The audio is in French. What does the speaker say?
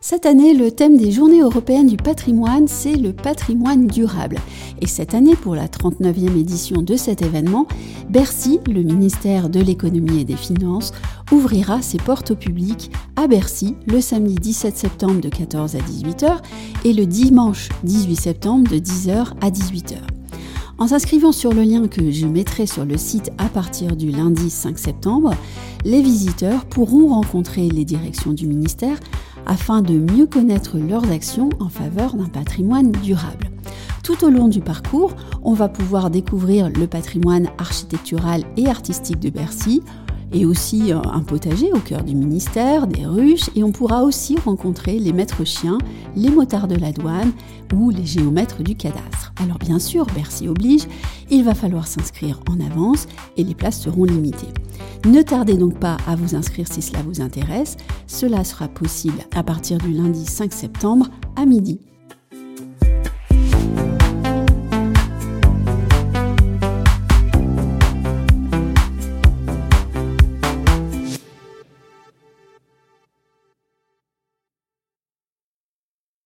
Cette année, le thème des Journées européennes du patrimoine, c'est le patrimoine durable. Et cette année, pour la 39e édition de cet événement, Bercy, le ministère de l'économie et des finances, ouvrira ses portes au public à Bercy le samedi 17 septembre de 14 à 18h et le dimanche 18 septembre de 10h à 18h. En s'inscrivant sur le lien que je mettrai sur le site à partir du lundi 5 septembre, les visiteurs pourront rencontrer les directions du ministère afin de mieux connaître leurs actions en faveur d'un patrimoine durable. Tout au long du parcours, on va pouvoir découvrir le patrimoine architectural et artistique de Bercy, et aussi euh, un potager au cœur du ministère, des ruches, et on pourra aussi rencontrer les maîtres chiens, les motards de la douane ou les géomètres du cadastre. Alors bien sûr, Bercy oblige, il va falloir s'inscrire en avance et les places seront limitées. Ne tardez donc pas à vous inscrire si cela vous intéresse, cela sera possible à partir du lundi 5 septembre à midi.